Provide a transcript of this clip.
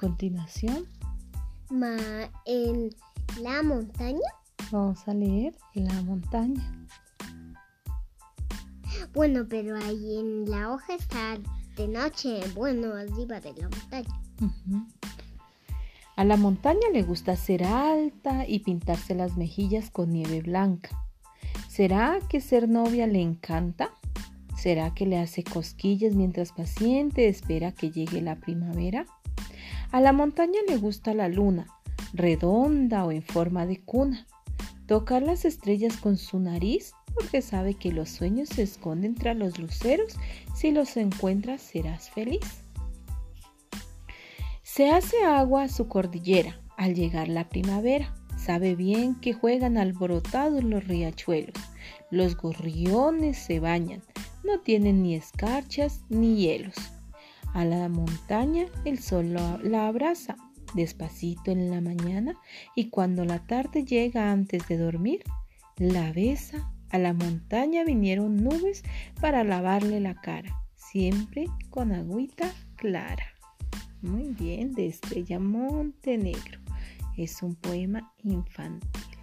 continuación, Ma en la montaña. vamos a leer La montaña. Bueno, pero ahí en la hoja está de noche. Bueno, arriba de la montaña. A la montaña le gusta ser alta y pintarse las mejillas con nieve blanca. ¿Será que ser novia le encanta? ¿Será que le hace cosquillas mientras paciente espera que llegue la primavera? A la montaña le gusta la luna, redonda o en forma de cuna. Tocar las estrellas con su nariz porque sabe que los sueños se esconden tras los luceros. Si los encuentras serás feliz. Se hace agua a su cordillera al llegar la primavera. Sabe bien que juegan alborotados los riachuelos. Los gorriones se bañan. No tienen ni escarchas ni hielos. A la montaña el sol la abraza despacito en la mañana y cuando la tarde llega antes de dormir, la besa. A la montaña vinieron nubes para lavarle la cara, siempre con agüita clara. Muy bien, de Estrella Montenegro. Es un poema infantil.